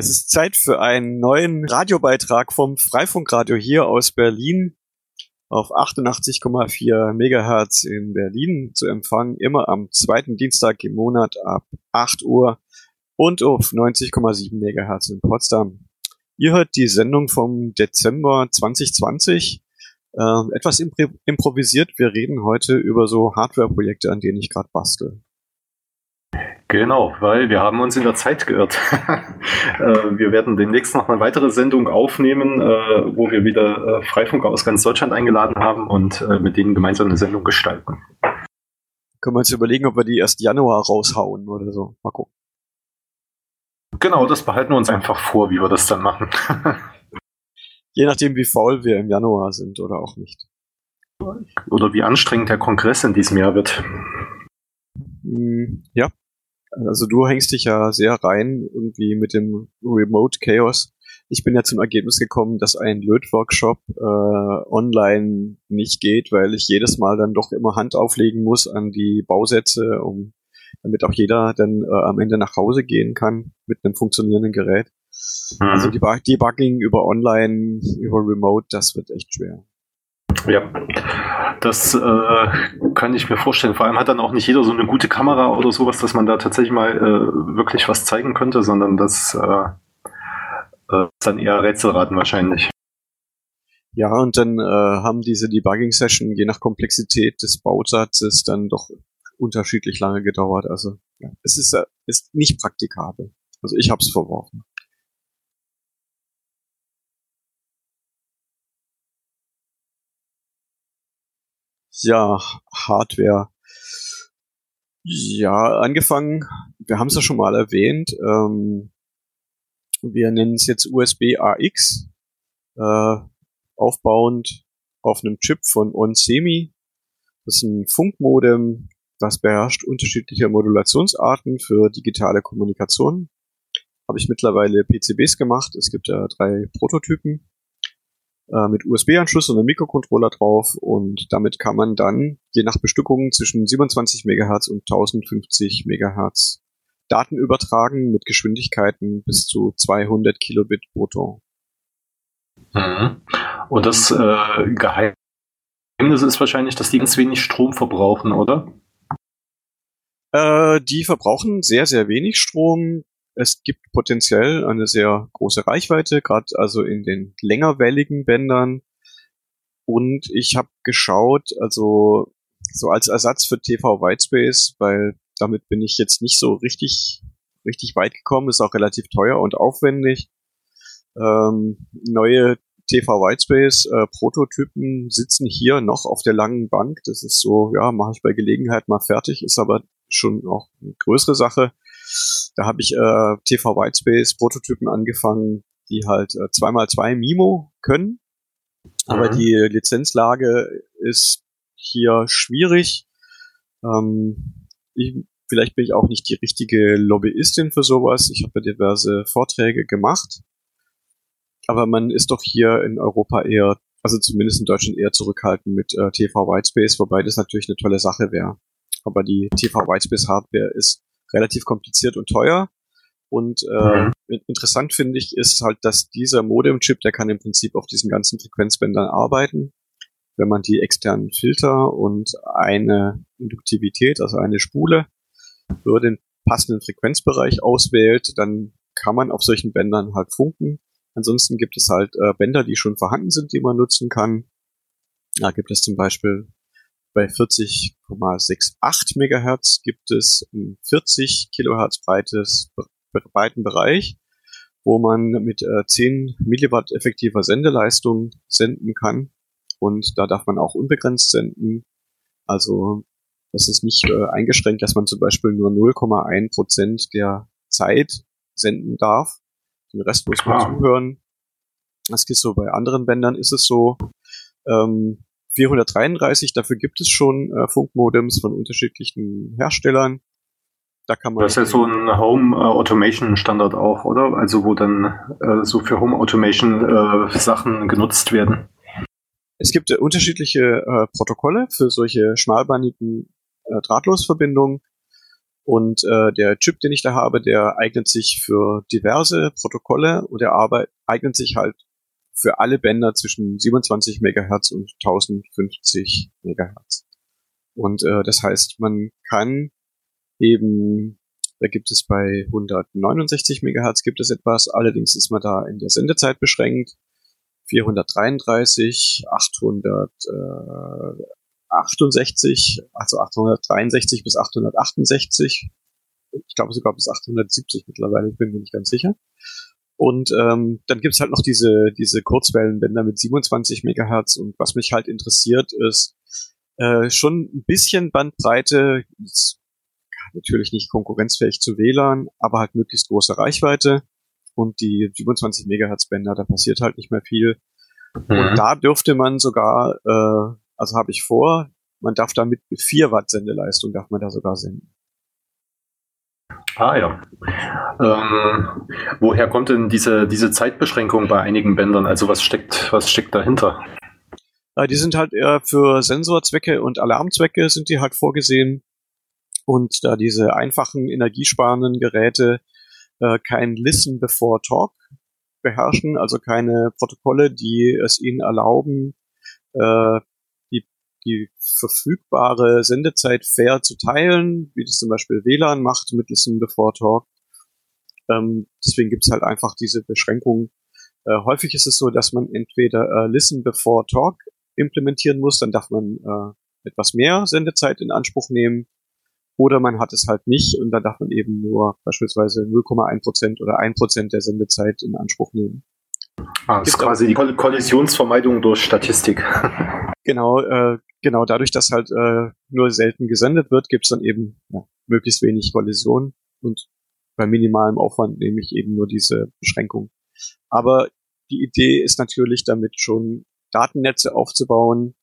Es ist Zeit für einen neuen Radiobeitrag vom Freifunkradio hier aus Berlin auf 88,4 Megahertz in Berlin zu empfangen, immer am zweiten Dienstag im Monat ab 8 Uhr und auf 90,7 Megahertz in Potsdam. Ihr hört die Sendung vom Dezember 2020. Äh, etwas impro improvisiert. Wir reden heute über so Hardware-Projekte, an denen ich gerade bastel. Genau, weil wir haben uns in der Zeit geirrt. Äh, wir werden demnächst noch eine weitere Sendung aufnehmen, äh, wo wir wieder äh, Freifunker aus ganz Deutschland eingeladen haben und mit denen gemeinsam eine Sendung gestalten. Können wir uns überlegen, ob wir die erst Januar raushauen oder so. Mal gucken. Genau, das behalten wir uns einfach vor, wie wir das dann machen. Je nachdem, wie faul wir im Januar sind oder auch nicht. Oder wie anstrengend der Kongress in diesem Jahr wird. Hm, ja, also du hängst dich ja sehr rein irgendwie mit dem Remote Chaos. Ich bin ja zum Ergebnis gekommen, dass ein Lötworkshop äh, online nicht geht, weil ich jedes Mal dann doch immer Hand auflegen muss an die Bausätze, um damit auch jeder dann äh, am Ende nach Hause gehen kann mit einem funktionierenden Gerät. Mhm. Also die Debugging über Online, über Remote, das wird echt schwer. Ja, das äh, kann ich mir vorstellen. Vor allem hat dann auch nicht jeder so eine gute Kamera oder sowas, dass man da tatsächlich mal äh, wirklich was zeigen könnte, sondern das äh, äh, ist dann eher Rätselraten wahrscheinlich. Ja, und dann äh, haben diese Debugging-Session je nach Komplexität des Bausatzes dann doch unterschiedlich lange gedauert. Also ja, es ist, äh, ist nicht praktikabel. Also ich habe es verworfen. Ja, Hardware. Ja, angefangen, wir haben es ja schon mal erwähnt, ähm, wir nennen es jetzt USB AX, äh, aufbauend auf einem Chip von OnSemi. Das ist ein Funkmodem, das beherrscht unterschiedliche Modulationsarten für digitale Kommunikation. Habe ich mittlerweile PCBs gemacht. Es gibt ja drei Prototypen äh, mit USB-Anschluss und einem Mikrocontroller drauf und damit kann man dann je nach Bestückung zwischen 27 MHz und 1050 MHz Daten übertragen mit Geschwindigkeiten bis zu 200 Kilobit brutto. Mhm. Und das äh, Geheimnis ist wahrscheinlich, dass die ganz wenig Strom verbrauchen, oder? Äh, die verbrauchen sehr, sehr wenig Strom es gibt potenziell eine sehr große Reichweite, gerade also in den längerwelligen Bändern. Und ich habe geschaut, also so als Ersatz für TV Whitespace, weil damit bin ich jetzt nicht so richtig, richtig weit gekommen, ist auch relativ teuer und aufwendig. Ähm, neue TV Whitespace äh, Prototypen sitzen hier noch auf der langen Bank. Das ist so, ja, mache ich bei Gelegenheit mal fertig, ist aber schon auch eine größere Sache. Da habe ich äh, TV Whitespace Prototypen angefangen, die halt äh, 2x2 MIMO können. Aber mhm. die Lizenzlage ist hier schwierig. Ähm, ich, vielleicht bin ich auch nicht die richtige Lobbyistin für sowas. Ich habe ja diverse Vorträge gemacht. Aber man ist doch hier in Europa eher, also zumindest in Deutschland eher zurückhaltend mit äh, TV Whitespace, wobei das natürlich eine tolle Sache wäre. Aber die TV Whitespace Hardware ist relativ kompliziert und teuer. Und äh, mhm. interessant finde ich ist halt, dass dieser Modem-Chip, der kann im Prinzip auf diesen ganzen Frequenzbändern arbeiten. Wenn man die externen Filter und eine Induktivität, also eine Spule, für den passenden Frequenzbereich auswählt, dann kann man auf solchen Bändern halt funken. Ansonsten gibt es halt äh, Bänder, die schon vorhanden sind, die man nutzen kann. Da gibt es zum Beispiel bei 40,68 Megahertz gibt es ein 40 Kilohertz breites, breiten Bereich, wo man mit äh, 10 Milliwatt effektiver Sendeleistung senden kann. Und da darf man auch unbegrenzt senden. Also das ist nicht äh, eingeschränkt, dass man zum Beispiel nur 0,1 Prozent der Zeit senden darf. Den Rest muss man ah. zuhören. Das ist so bei anderen Bändern ist es so. Ähm, 433, dafür gibt es schon äh, Funkmodems von unterschiedlichen Herstellern. Da kann man das ist ja so ein Home äh, Automation Standard auch, oder? Also wo dann äh, so für Home Automation äh, Sachen genutzt werden. Es gibt äh, unterschiedliche äh, Protokolle für solche schmalbandigen äh, Drahtlosverbindungen. Und äh, der Chip, den ich da habe, der eignet sich für diverse Protokolle und der Arbeit eignet sich halt für alle Bänder zwischen 27 Megahertz und 1050 Megahertz. Und äh, das heißt, man kann eben, da gibt es bei 169 Megahertz gibt es etwas, allerdings ist man da in der Sendezeit beschränkt. 433, 868, also 863 bis 868. Ich glaube sogar bis 870 mittlerweile, bin mir nicht ganz sicher. Und ähm, dann gibt's halt noch diese, diese Kurzwellenbänder mit 27 Megahertz. Und was mich halt interessiert, ist äh, schon ein bisschen Bandbreite. natürlich nicht konkurrenzfähig zu WLAN, aber halt möglichst große Reichweite. Und die 27 Megahertz Bänder, da passiert halt nicht mehr viel. Mhm. Und da dürfte man sogar, äh, also habe ich vor, man darf da mit 4 Watt Sendeleistung darf man da sogar senden. Ah ja. Ähm, woher kommt denn diese, diese Zeitbeschränkung bei einigen Bändern? Also was steckt, was steckt dahinter? Die sind halt eher für Sensorzwecke und Alarmzwecke sind die halt vorgesehen. Und da diese einfachen energiesparenden Geräte äh, kein Listen before Talk beherrschen, also keine Protokolle, die es ihnen erlauben, äh, die verfügbare Sendezeit fair zu teilen, wie das zum Beispiel WLAN macht mit Listen Before Talk. Ähm, deswegen gibt es halt einfach diese Beschränkung. Äh, häufig ist es so, dass man entweder äh, Listen Before Talk implementieren muss, dann darf man äh, etwas mehr Sendezeit in Anspruch nehmen. Oder man hat es halt nicht und dann darf man eben nur beispielsweise 0,1% oder 1% der Sendezeit in Anspruch nehmen. Ah, das ist quasi die Kollisionsvermeidung durch Statistik. Genau, äh, genau, dadurch, dass halt äh, nur selten gesendet wird, gibt es dann eben ja, möglichst wenig Kollision und bei minimalem Aufwand nehme ich eben nur diese Beschränkung. Aber die Idee ist natürlich damit schon Datennetze aufzubauen,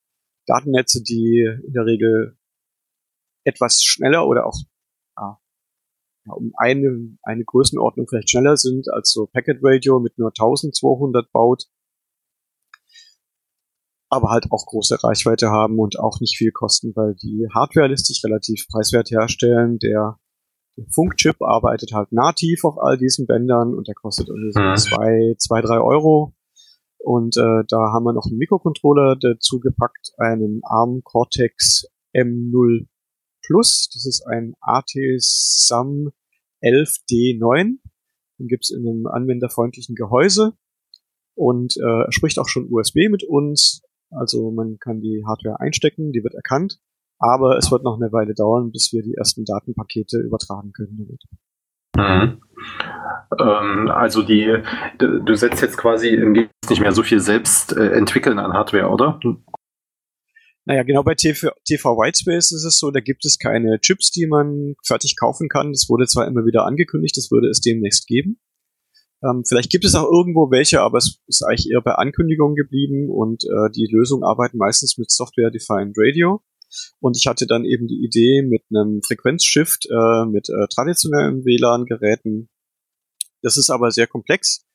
Datennetze, die in der Regel etwas schneller oder auch ja, um eine, eine Größenordnung vielleicht schneller sind als so Packet Radio mit nur 1200 Baut aber halt auch große Reichweite haben und auch nicht viel kosten, weil die Hardware lässt sich relativ preiswert herstellen. Der, der Funkchip arbeitet halt nativ auf all diesen Bändern und der kostet irgendwie so mhm. zwei, zwei, drei Euro. Und äh, da haben wir noch einen Mikrocontroller dazu gepackt, einen ARM Cortex M0 Plus. Das ist ein AT-SAM 11D9. Den gibt's in einem anwenderfreundlichen Gehäuse und äh, er spricht auch schon USB mit uns. Also man kann die Hardware einstecken, die wird erkannt, aber es wird noch eine Weile dauern, bis wir die ersten Datenpakete übertragen können damit. Mhm. Ähm, also die, du setzt jetzt quasi nicht mehr so viel selbst äh, entwickeln an Hardware, oder? Naja, genau bei TV, TV Whitespace ist es so, da gibt es keine Chips, die man fertig kaufen kann. Das wurde zwar immer wieder angekündigt, das würde es demnächst geben. Ähm, vielleicht gibt es auch irgendwo welche, aber es ist eigentlich eher bei Ankündigungen geblieben und äh, die Lösungen arbeiten meistens mit Software-Defined Radio. Und ich hatte dann eben die Idee mit einem Frequenzshift äh, mit äh, traditionellen WLAN-Geräten. Das ist aber sehr komplex.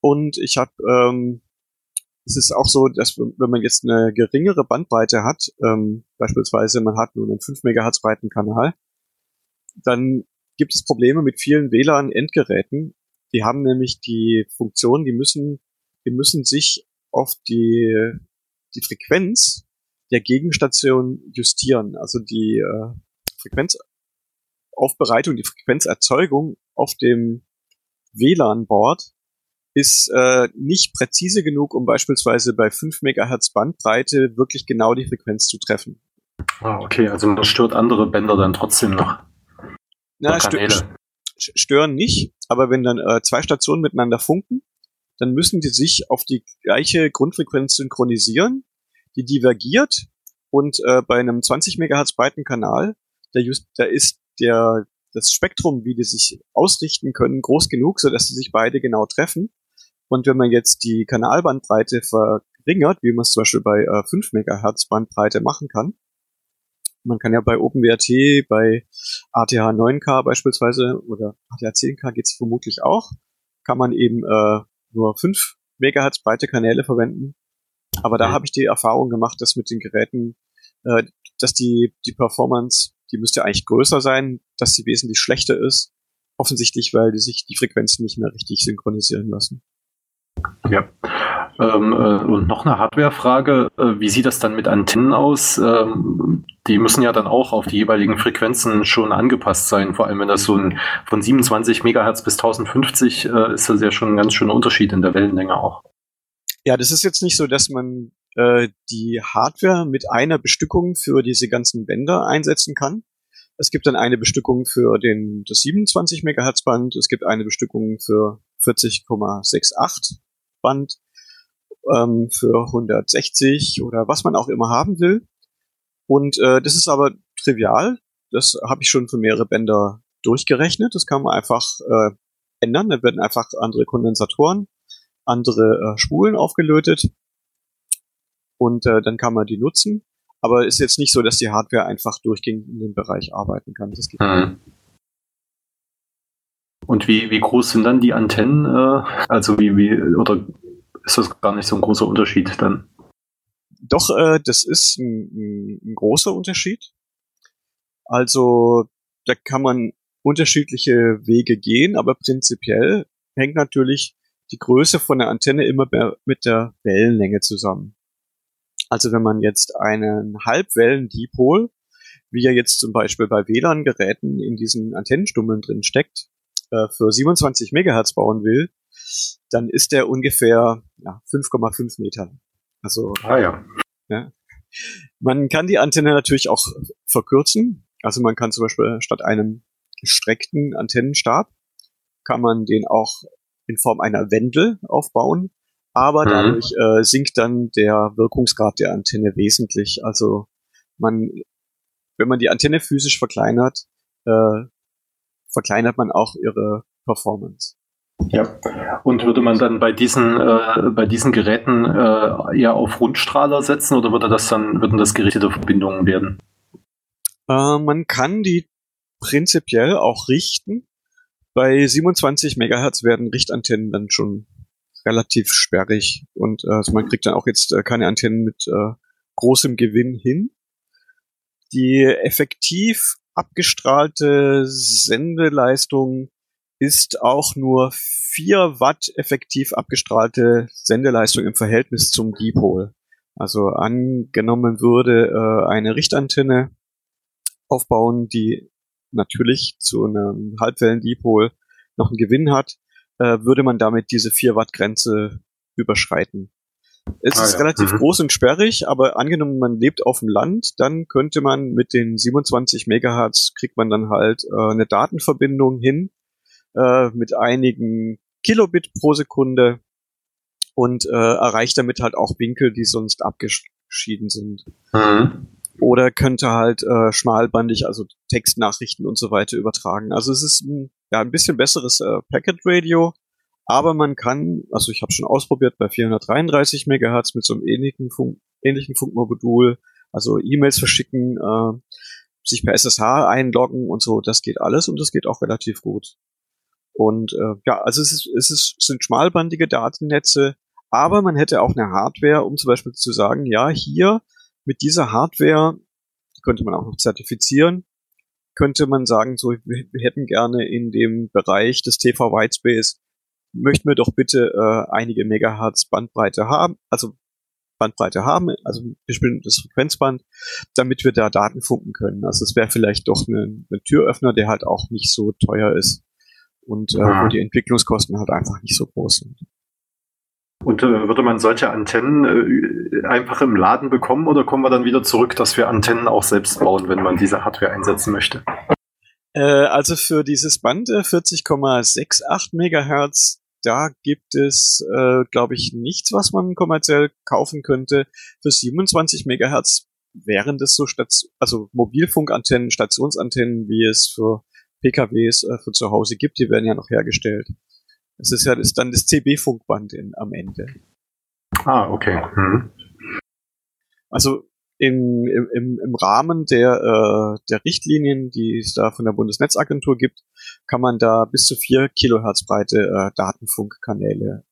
Und ich habe, ähm, es ist auch so, dass wenn man jetzt eine geringere Bandbreite hat, ähm, beispielsweise man hat nur einen 5 Megahertz breiten Kanal, dann gibt es Probleme mit vielen WLAN-Endgeräten, die haben nämlich die Funktion, die müssen, die müssen sich auf die, die Frequenz der Gegenstation justieren. Also die äh, Frequenzaufbereitung, die Frequenzerzeugung auf dem WLAN-Board ist äh, nicht präzise genug, um beispielsweise bei 5 Megahertz Bandbreite wirklich genau die Frequenz zu treffen. Ah, okay, also man stört andere Bänder dann trotzdem noch. Na, stört, stören nicht, aber wenn dann äh, zwei Stationen miteinander funken, dann müssen die sich auf die gleiche Grundfrequenz synchronisieren, die divergiert und äh, bei einem 20 Megahertz breiten Kanal, da, da ist der das Spektrum, wie die sich ausrichten können, groß genug, so dass sie sich beide genau treffen. Und wenn man jetzt die Kanalbandbreite verringert, wie man es zum Beispiel bei äh, 5 Megahertz Bandbreite machen kann, man kann ja bei OpenWrt, bei ATH 9K beispielsweise oder ATH 10K geht's vermutlich auch, kann man eben äh, nur 5 Megahertz breite Kanäle verwenden. Aber da habe ich die Erfahrung gemacht, dass mit den Geräten, äh, dass die, die Performance die müsste eigentlich größer sein, dass sie wesentlich schlechter ist. Offensichtlich, weil die sich die Frequenzen nicht mehr richtig synchronisieren lassen. Ja. Ähm, äh, und noch eine Hardware-Frage. Äh, wie sieht das dann mit Antennen aus? Ähm, die müssen ja dann auch auf die jeweiligen Frequenzen schon angepasst sein. Vor allem, wenn das so ein von 27 Megahertz bis 1050 äh, ist das ja schon ein ganz schöner Unterschied in der Wellenlänge auch. Ja, das ist jetzt nicht so, dass man äh, die Hardware mit einer Bestückung für diese ganzen Bänder einsetzen kann. Es gibt dann eine Bestückung für den, das 27 Megahertz Band, es gibt eine Bestückung für 40,68 Band, ähm, für 160 oder was man auch immer haben will. Und äh, das ist aber trivial. Das habe ich schon für mehrere Bänder durchgerechnet. Das kann man einfach äh, ändern. Da werden einfach andere Kondensatoren, andere äh, Spulen aufgelötet und äh, dann kann man die nutzen. Aber ist jetzt nicht so, dass die Hardware einfach durchgehend in dem Bereich arbeiten kann. Das geht mhm. Und wie, wie groß sind dann die Antennen? Äh, also wie, wie, oder ist das gar nicht so ein großer Unterschied dann? Doch, äh, das ist ein, ein, großer Unterschied. Also da kann man unterschiedliche Wege gehen, aber prinzipiell hängt natürlich die Größe von der Antenne immer mit der Wellenlänge zusammen. Also wenn man jetzt einen Halbwellen-Dipol, wie er jetzt zum Beispiel bei WLAN-Geräten in diesen Antennenstummeln drin steckt, äh, für 27 Megahertz bauen will, dann ist der ungefähr ja, 5,5 Meter. Also ah, ja. ja. Man kann die Antenne natürlich auch verkürzen. Also man kann zum Beispiel statt einem gestreckten Antennenstab kann man den auch in Form einer Wendel aufbauen aber mhm. dadurch äh, sinkt dann der Wirkungsgrad der Antenne wesentlich. Also man, wenn man die Antenne physisch verkleinert, äh, verkleinert man auch ihre Performance. Ja, und würde man dann bei diesen äh, bei diesen Geräten äh, eher auf Rundstrahler setzen oder würde das dann würden das gerichtete Verbindungen werden? Äh, man kann die prinzipiell auch richten. Bei 27 Megahertz werden Richtantennen dann schon relativ sperrig und äh, also man kriegt dann auch jetzt äh, keine Antennen mit äh, großem Gewinn hin. Die effektiv abgestrahlte Sendeleistung ist auch nur 4 Watt effektiv abgestrahlte Sendeleistung im Verhältnis zum Dipol. Also angenommen würde äh, eine Richtantenne aufbauen, die natürlich zu einem Halbwellen-Dipol noch einen Gewinn hat, äh, würde man damit diese 4 Watt Grenze überschreiten. Es ah, ist ja. relativ mhm. groß und sperrig, aber angenommen, man lebt auf dem Land, dann könnte man mit den 27 Megahertz kriegt man dann halt äh, eine Datenverbindung hin äh, mit einigen Kilobit pro Sekunde und äh, erreicht damit halt auch Winkel, die sonst abgeschieden sind. Mhm. Oder könnte halt äh, schmalbandig, also Textnachrichten und so weiter übertragen. Also es ist ein ja, ein bisschen besseres äh, Packet Radio, aber man kann, also ich habe schon ausprobiert bei 433 Megahertz mit so einem ähnlichen, Funk, ähnlichen Funkmodul, also E-Mails verschicken, äh, sich per SSH einloggen und so, das geht alles und das geht auch relativ gut. Und äh, ja, also es, ist, es ist, sind schmalbandige Datennetze, aber man hätte auch eine Hardware, um zum Beispiel zu sagen, ja, hier mit dieser Hardware, könnte man auch noch zertifizieren, könnte man sagen, so, wir, wir hätten gerne in dem Bereich des TV Whitespace, möchten wir doch bitte äh, einige Megahertz Bandbreite haben, also Bandbreite haben, also bestimmtes Frequenzband, damit wir da Daten funken können. Also es wäre vielleicht doch ein, ein Türöffner, der halt auch nicht so teuer ist und äh, wo die Entwicklungskosten halt einfach nicht so groß sind. Und äh, würde man solche Antennen äh, einfach im Laden bekommen oder kommen wir dann wieder zurück, dass wir Antennen auch selbst bauen, wenn man diese Hardware einsetzen möchte? Äh, also für dieses Band 40,68 äh, Megahertz, da gibt es, äh, glaube ich, nichts, was man kommerziell kaufen könnte. Für 27 Megahertz wären das so Station also Mobilfunkantennen, Stationsantennen, wie es für PKWs äh, für zu Hause gibt, die werden ja noch hergestellt. Das ist ja das, dann das CB-Funkband am Ende. Ah, okay. Hm. Also in, im, im Rahmen der, äh, der Richtlinien, die es da von der Bundesnetzagentur gibt, kann man da bis zu vier Kilohertz breite äh, Datenfunkkanäle,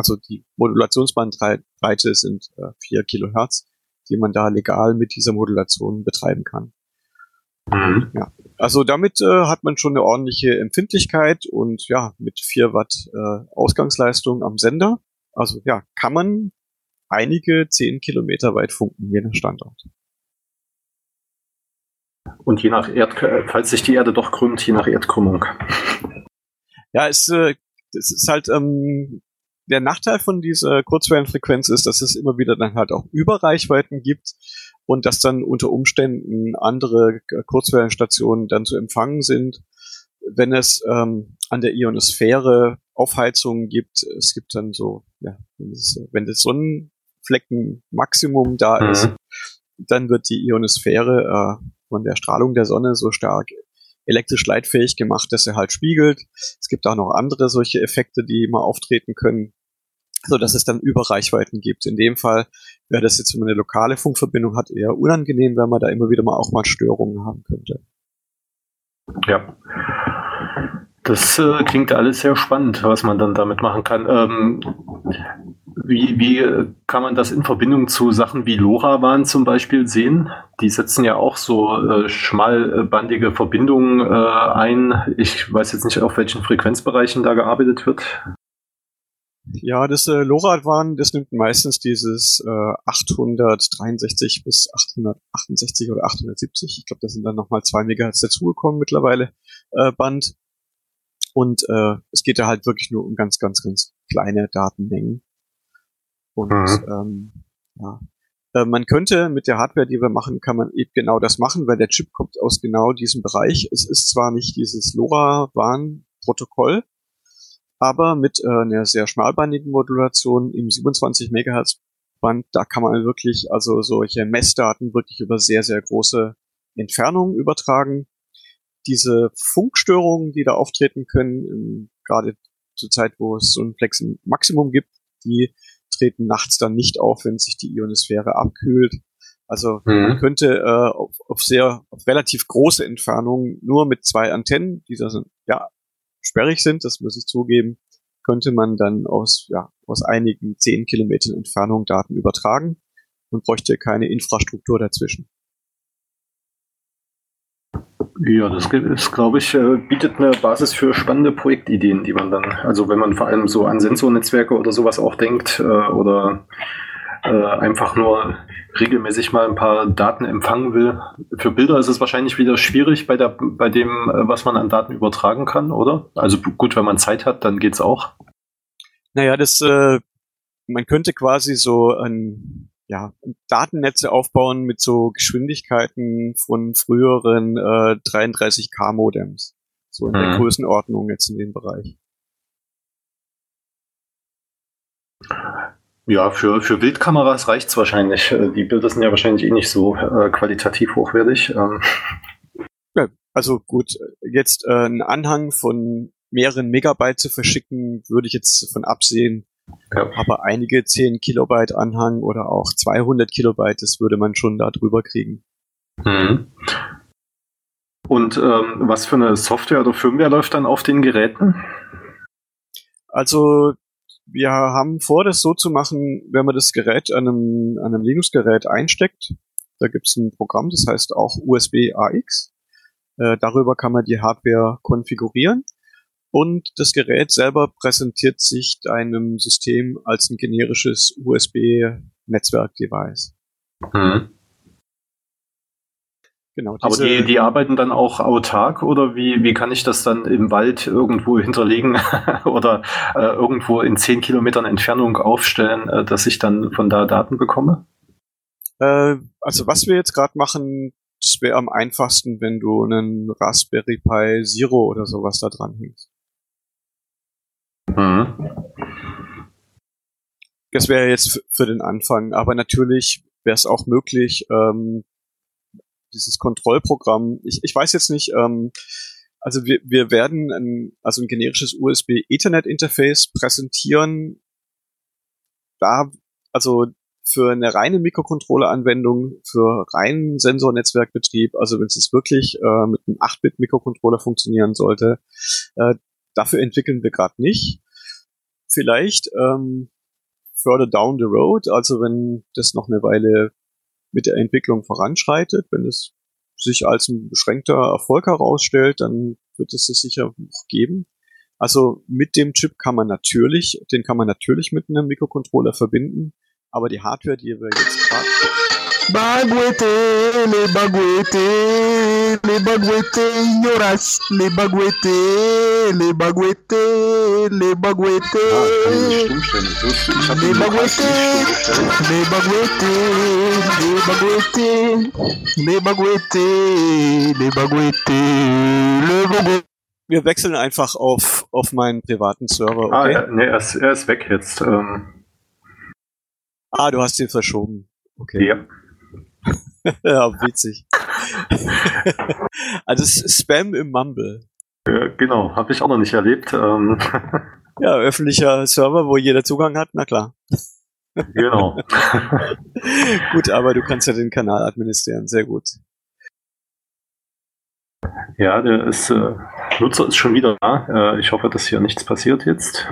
also die Modulationsbandbreite sind äh, vier Kilohertz, die man da legal mit dieser Modulation betreiben kann. Mhm. Ja. Also damit äh, hat man schon eine ordentliche Empfindlichkeit und ja, mit 4 Watt äh, Ausgangsleistung am Sender. Also ja, kann man einige 10 Kilometer weit funken, je nach Standort. Und je nach Erd, falls sich die Erde doch krümmt, je nach Erdkrümmung. Ja, es, äh, es ist halt ähm, der Nachteil von dieser Kurzwellenfrequenz ist, dass es immer wieder dann halt auch Überreichweiten gibt und dass dann unter Umständen andere Kurzwellenstationen dann zu empfangen sind. Wenn es ähm, an der Ionosphäre Aufheizungen gibt, es gibt dann so, ja, wenn, es, wenn das Sonnenfleckenmaximum da mhm. ist, dann wird die Ionosphäre äh, von der Strahlung der Sonne so stark elektrisch leitfähig gemacht, dass er halt spiegelt. Es gibt auch noch andere solche Effekte, die mal auftreten können, so dass es dann Überreichweiten gibt. In dem Fall wäre das jetzt, wenn man eine lokale Funkverbindung hat, eher unangenehm, weil man da immer wieder mal auch mal Störungen haben könnte. Ja. Das äh, klingt alles sehr spannend, was man dann damit machen kann. Ähm, wie, wie kann man das in Verbindung zu Sachen wie LoRaWAN zum Beispiel sehen? Die setzen ja auch so äh, schmalbandige Verbindungen äh, ein. Ich weiß jetzt nicht, auf welchen Frequenzbereichen da gearbeitet wird. Ja, das äh, LoRaWAN, das nimmt meistens dieses äh, 863 bis 868 oder 870, ich glaube, da sind dann nochmal zwei Megahertz dazugekommen mittlerweile, äh, Band. Und äh, es geht da halt wirklich nur um ganz, ganz, ganz kleine Datenmengen. Und mhm. ähm, ja. Äh, man könnte mit der Hardware, die wir machen, kann man eben genau das machen, weil der Chip kommt aus genau diesem Bereich. Es ist zwar nicht dieses LoRaWAN-Protokoll, aber mit äh, einer sehr schmalbandigen Modulation im 27 Megahertz Band, da kann man wirklich also solche Messdaten wirklich über sehr, sehr große Entfernungen übertragen. Diese Funkstörungen, die da auftreten können, gerade zur Zeit, wo es so ein Flex Maximum gibt, die treten nachts dann nicht auf, wenn sich die Ionosphäre abkühlt. Also mhm. man könnte äh, auf, auf sehr auf relativ große Entfernungen nur mit zwei Antennen, die da sind, ja sperrig sind, das muss ich zugeben, könnte man dann aus ja aus einigen zehn Kilometern Entfernung Daten übertragen und bräuchte keine Infrastruktur dazwischen. Ja, das ist, glaube ich, äh, bietet eine Basis für spannende Projektideen, die man dann, also wenn man vor allem so an Sensornetzwerke oder sowas auch denkt äh, oder äh, einfach nur regelmäßig mal ein paar Daten empfangen will. Für Bilder ist es wahrscheinlich wieder schwierig bei, der, bei dem, was man an Daten übertragen kann, oder? Also gut, wenn man Zeit hat, dann geht's auch. Naja, das, äh, man könnte quasi so ein ja, Datennetze aufbauen mit so Geschwindigkeiten von früheren äh, 33K Modems. So in mhm. der Größenordnung jetzt in dem Bereich. Ja, für, für Bildkameras reicht's wahrscheinlich. Äh, die Bilder sind ja wahrscheinlich eh nicht so äh, qualitativ hochwertig. Ähm. Ja, also gut, jetzt äh, einen Anhang von mehreren Megabyte zu verschicken, würde ich jetzt von absehen. Ja. Aber einige 10 Kilobyte Anhang oder auch 200 Kilobyte, das würde man schon da drüber kriegen. Mhm. Und ähm, was für eine Software oder Firmware läuft dann auf den Geräten? Also wir haben vor, das so zu machen, wenn man das Gerät an einem, einem Linux-Gerät einsteckt. Da gibt es ein Programm, das heißt auch USB AX. Äh, darüber kann man die Hardware konfigurieren und das Gerät selber präsentiert sich einem System als ein generisches USB-Netzwerk-Device. Mhm. Genau, Aber die, die arbeiten dann auch autark oder wie, wie kann ich das dann im Wald irgendwo hinterlegen oder äh, irgendwo in zehn Kilometern Entfernung aufstellen, äh, dass ich dann von da Daten bekomme? Äh, also was wir jetzt gerade machen, das wäre am einfachsten, wenn du einen Raspberry Pi Zero oder sowas da dran hängst. Mhm. Das wäre jetzt für den Anfang, aber natürlich wäre es auch möglich, ähm, dieses Kontrollprogramm, ich, ich weiß jetzt nicht, ähm, also wir, wir werden ein, also ein generisches USB Ethernet Interface präsentieren. Da, also für eine reine Mikrocontroller-Anwendung, für reinen Sensornetzwerkbetrieb, also wenn es wirklich äh, mit einem 8-Bit-Mikrocontroller funktionieren sollte, äh, Dafür entwickeln wir gerade nicht. Vielleicht ähm, further down the road, also wenn das noch eine Weile mit der Entwicklung voranschreitet, wenn es sich als ein beschränkter Erfolg herausstellt, dann wird es es sicher noch geben. Also mit dem Chip kann man natürlich, den kann man natürlich mit einem Mikrocontroller verbinden, aber die Hardware, die wir jetzt gerade le baguete, ignoras, le baguete, le baguete, le. Ah, ihn habe Le ihn gestellt. le baguete, le baguete, le baguete, le baguete, le baguete. Wir wechseln einfach auf, auf meinen privaten Server, Ah, okay? ja, nee, er ist, er ist weg jetzt. Ähm, Ah, du hast den verschoben. Okay. ja. ja, witzig. also Spam im Mumble. Äh, genau, habe ich auch noch nicht erlebt. Ähm, Ja, öffentlicher Server, wo jeder Zugang hat, na klar. genau. gut, aber du kannst ja den Kanal administrieren, sehr gut. Ja, der ist, äh, Nutzer ist schon wieder da. Äh, ich hoffe, dass hier nichts passiert jetzt.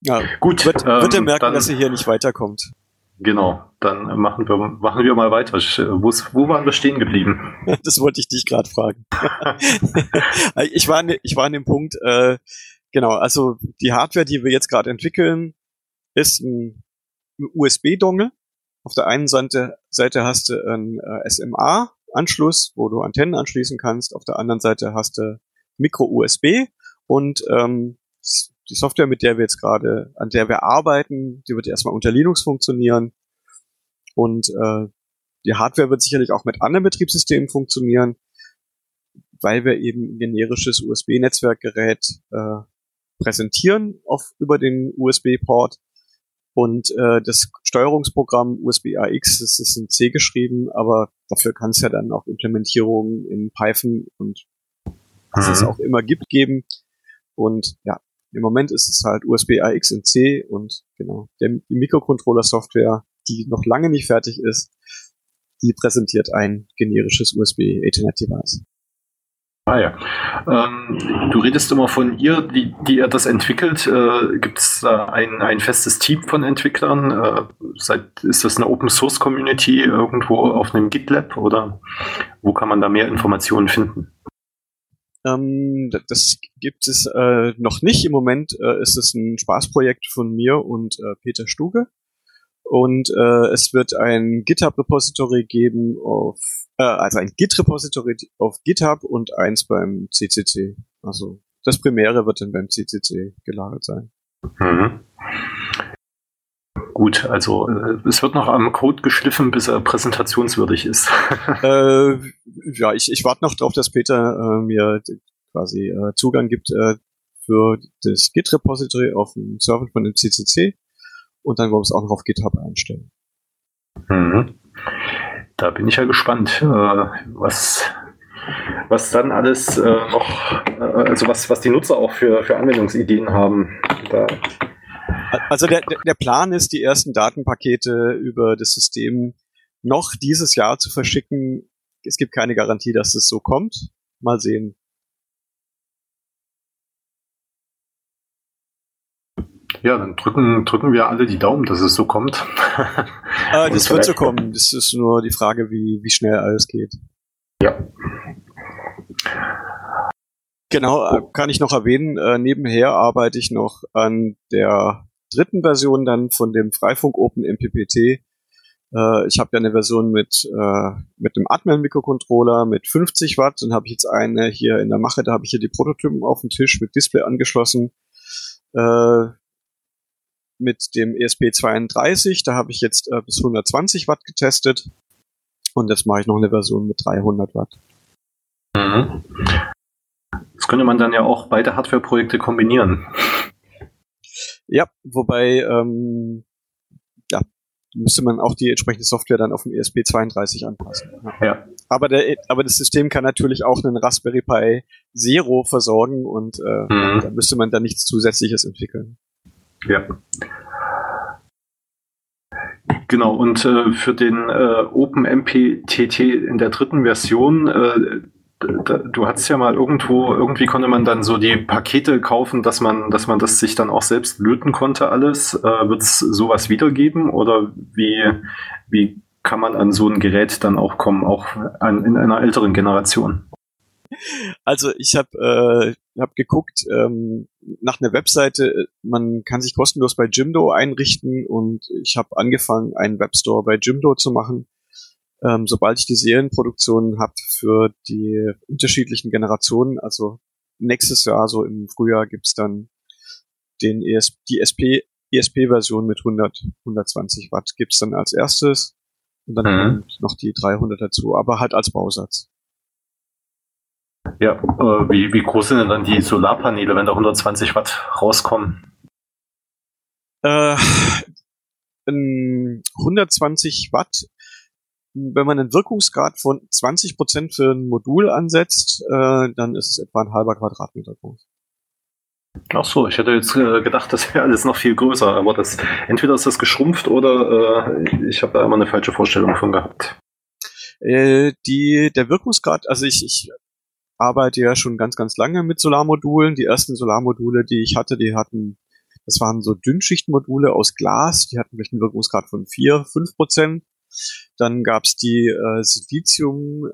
Ja, Gut, wird, wird er ähm, merken, dass er hier nicht weiterkommt. Genau, dann machen wir, machen wir mal weiter. Äh, wo's- wo waren wir stehen geblieben? Das wollte ich dich gerade fragen. ich, war an, ich war an dem Punkt, äh, genau, also die Hardware, die wir jetzt gerade entwickeln, ist ein, USB-Dongle. Auf der einen Seite, Seite hast du einen äh, SMA-Anschluss, wo du Antennen anschließen kannst. Auf der anderen Seite hast du Micro-USB und ähm, die Software, mit der wir jetzt gerade, an der wir arbeiten, die wird erstmal unter Linux funktionieren. Und äh, die Hardware wird sicherlich auch mit anderen Betriebssystemen funktionieren, weil wir eben ein generisches USB-Netzwerkgerät äh, präsentieren auf, über den USB-Port. Und äh, das Steuerungsprogramm USB AX, das ist in C geschrieben, aber dafür kann es ja dann auch Implementierungen in Python und was es Mhm. auch immer gibt, geben. Und ja, im Moment ist es halt USB AX in C und genau, der, die Mikrocontroller-Software, die noch lange nicht fertig ist, die präsentiert ein generisches USB Ethernet-Device. Ah ja. Ähm, du redest immer von ihr, die, die er das entwickelt. Äh, Gibt es da ein, ein festes Team von Entwicklern? Äh, seit, ist das eine Open Source Community irgendwo auf einem GitLab oder wo kann man da mehr Informationen finden? Ähm, das gibt es äh, noch nicht. Im Moment äh, ist es ein Spaßprojekt von mir und äh, Peter Stuge. Und äh, es wird ein GitHub-Repository geben auf, äh, also ein Git-Repository auf GitHub und eins beim CCC. Also das Primäre wird dann beim CCC gelagert sein. Mhm. Gut, also äh, es wird noch am Code geschliffen, bis er präsentationswürdig ist. äh, ja, ich, ich warte noch drauf, dass Peter äh, mir quasi äh, Zugang gibt äh, für das Git-Repository auf dem Server von dem CCC und dann wollen wir es auch noch auf GitHub einstellen. Mhm. Da bin ich ja gespannt, äh, was, was dann alles äh, noch, äh, also was, was die Nutzer auch für, für Anwendungsideen haben. Da, Also der, der Plan ist, die ersten Datenpakete über das System noch dieses Jahr zu verschicken. Es gibt keine Garantie, dass es so kommt. Mal sehen. ja, dann drücken, drücken wir alle die Daumen, dass es so kommt. Äh, das wird so kommen. Das ist nur die Frage, wie, wie schnell alles geht. Ja. Genau, äh, kann ich noch erwähnen. Äh, nebenher arbeite ich noch an der dritten Version dann von dem Freifunk Open MPPT. Äh, ich habe ja eine Version mit, äh, mit einem Atmel-Mikrocontroller mit 50 Watt. Dann habe ich jetzt eine hier in der Mache, da habe ich hier die Prototypen auf dem Tisch mit Display angeschlossen. Äh, mit dem E ESP32, da habe ich jetzt äh, bis 120 Watt getestet. Und jetzt mache ich noch eine Version mit 300 Watt. Mhm. Das könnte man dann ja auch beide Hardware-Projekte kombinieren. Ja, wobei, ähm, ja, müsste man auch die entsprechende Software dann auf dem E ESP32 anpassen. Ja. Aber, der, aber das System kann natürlich auch einen Raspberry Pi Zero versorgen und äh, Mhm. da müsste man dann nichts Zusätzliches entwickeln. Ja. Genau, und äh, für den äh, OpenMPTT in der dritten Version, äh, du hattest ja mal irgendwo, irgendwie konnte man dann so die Pakete kaufen, dass man, dass man das sich dann auch selbst löten konnte alles. Äh, Wird es sowas wiedergeben oder wie, wie kann man an so ein Gerät dann auch kommen, auch an, in einer älteren Generation? Also ich habe äh, hab geguckt ähm, nach einer Webseite, man kann sich kostenlos bei Jimdo einrichten und ich habe angefangen, einen Webstore bei Jimdo zu machen. Ähm, sobald ich die Serienproduktion habe für die unterschiedlichen Generationen, also nächstes Jahr, so im Frühjahr, gibt's dann den ES die SP ESP-Version mit 100, 120 Watt gibt's dann als erstes und dann mhm. noch die 300 dazu, aber halt als Bausatz. Ja, äh, wie, wie groß sind denn dann die Solarpaneele, wenn da 120 Watt rauskommen? Äh, 120 Watt, wenn man einen Wirkungsgrad von 20 Prozent für ein Modul ansetzt, äh, dann ist es etwa ein halber Quadratmeter groß. Ach so, ich hätte jetzt äh, gedacht, das wäre alles noch viel größer, aber das entweder ist das geschrumpft oder äh, ich habe da immer eine falsche Vorstellung von gehabt. Äh, die, der Wirkungsgrad, also ich, ich arbeite ja schon ganz, ganz lange mit Solarmodulen. Die ersten Solarmodule, die ich hatte, die hatten, das waren so Dünnschichtmodule aus Glas, die hatten vielleicht einen Wirkungsgrad von 4, 5 Prozent. Dann gab's die äh, Silizium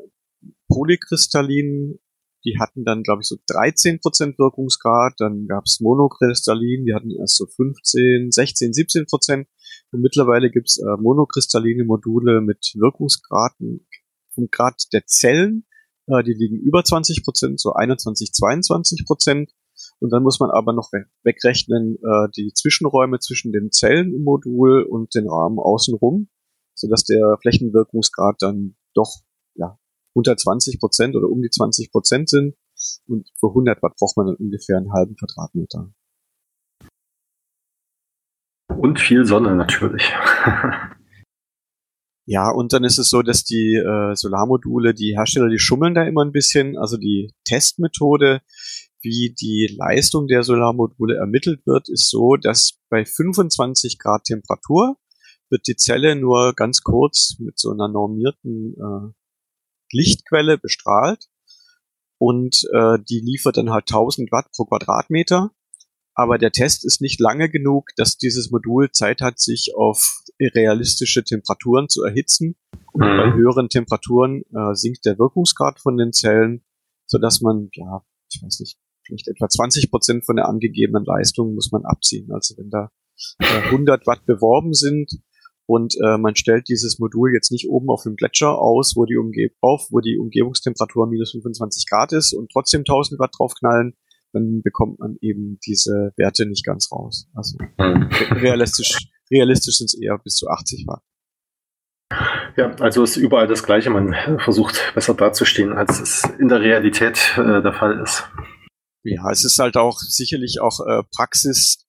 Polykristallin, die hatten dann, glaube ich, so 13 Prozent Wirkungsgrad. Dann gab's Monokristallin, die hatten erst so 15, 16, 17 Prozent. Und mittlerweile gibt's äh, monokristalline Module mit Wirkungsgraden vom Grad der Zellen äh, die liegen über 20 Prozent, so 21, 22 Prozent. Und dann muss man aber noch wegrechnen äh, die Zwischenräume zwischen den Zellen im Modul und den Rahmen außenrum, sodass der Flächenwirkungsgrad dann doch ja, unter 20 Prozent oder um die 20 Prozent sind. Und für 100 Watt braucht man dann ungefähr einen halben Quadratmeter. Und viel Sonne natürlich. Ja, und dann ist es so, dass die äh, Solarmodule, die Hersteller, die schummeln da immer ein bisschen. Also die Testmethode, wie die Leistung der Solarmodule ermittelt wird, ist so, dass bei 25 Grad Temperatur wird die Zelle nur ganz kurz mit so einer normierten äh, Lichtquelle bestrahlt und äh, die liefert dann halt 1000 Watt pro Quadratmeter aber der Test ist nicht lange genug, dass dieses Modul Zeit hat, sich auf realistische Temperaturen zu erhitzen. Und mhm. bei höheren Temperaturen äh, sinkt der Wirkungsgrad von den Zellen, so dass man, ja, ich weiß nicht, vielleicht etwa 20 Prozent von der angegebenen Leistung muss man abziehen. Also wenn da äh, 100 Watt beworben sind und äh, man stellt dieses Modul jetzt nicht oben auf dem Gletscher aus, wo die, Umge auf, wo die Umgebungstemperatur minus 25 Grad ist und trotzdem 1000 Watt draufknallen, dann bekommt man eben diese Werte nicht ganz raus. Also mhm. realistisch, realistisch sind es eher bis zu 80 Watt. Ja, also ist überall das Gleiche. Man versucht besser dazustehen, als es in der Realität äh, der Fall ist. Ja, es ist halt auch sicherlich auch äh, Praxis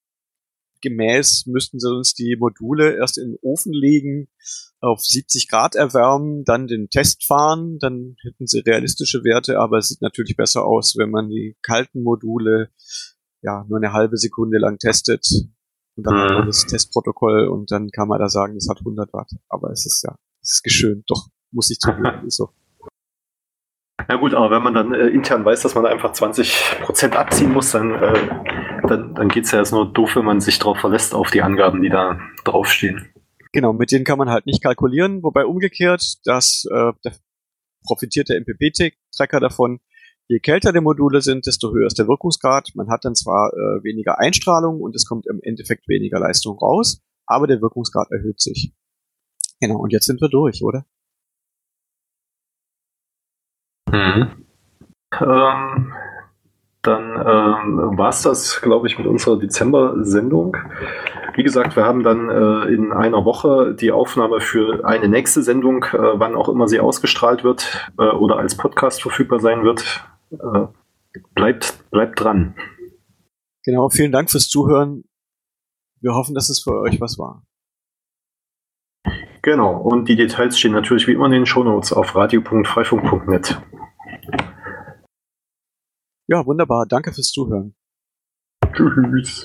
gemäß müssten sie uns die Module erst in den Ofen legen, auf 70 Grad erwärmen, dann den Test fahren, dann hätten sie realistische Werte, aber es sieht natürlich besser aus, wenn man die kalten Module ja nur eine halbe Sekunde lang testet und dann mhm. hat man das Testprotokoll und dann kann man da sagen, es hat 100 Watt. Aber es ist ja, es ist geschönt, doch, muss ich zugeben, ist so. Ja gut, aber wenn man dann äh, intern weiß, dass man einfach 20% abziehen muss, dann, äh, dann, dann geht es ja erst nur doof, wenn man sich darauf verlässt, auf die Angaben, die da draufstehen. Genau, mit denen kann man halt nicht kalkulieren, wobei umgekehrt, dass äh, profitiert der MPP-Tracker davon, je kälter die Module sind, desto höher ist der Wirkungsgrad. Man hat dann zwar äh, weniger Einstrahlung und es kommt im Endeffekt weniger Leistung raus, aber der Wirkungsgrad erhöht sich. Genau, und jetzt sind wir durch, oder? Mhm. Ähm, dann ähm, war es das, glaube ich, mit unserer Dezember-Sendung. Wie gesagt, wir haben dann äh, in einer Woche die Aufnahme für eine nächste Sendung, äh, wann auch immer sie ausgestrahlt wird äh, oder als Podcast verfügbar sein wird. Äh, bleibt, bleibt dran. Genau, vielen Dank fürs Zuhören. Wir hoffen, dass es für euch was war. Genau, und die Details stehen natürlich wie immer in den Shownotes auf radio.freifunk.net. Ja, wunderbar. Danke fürs Zuhören. Tschüss.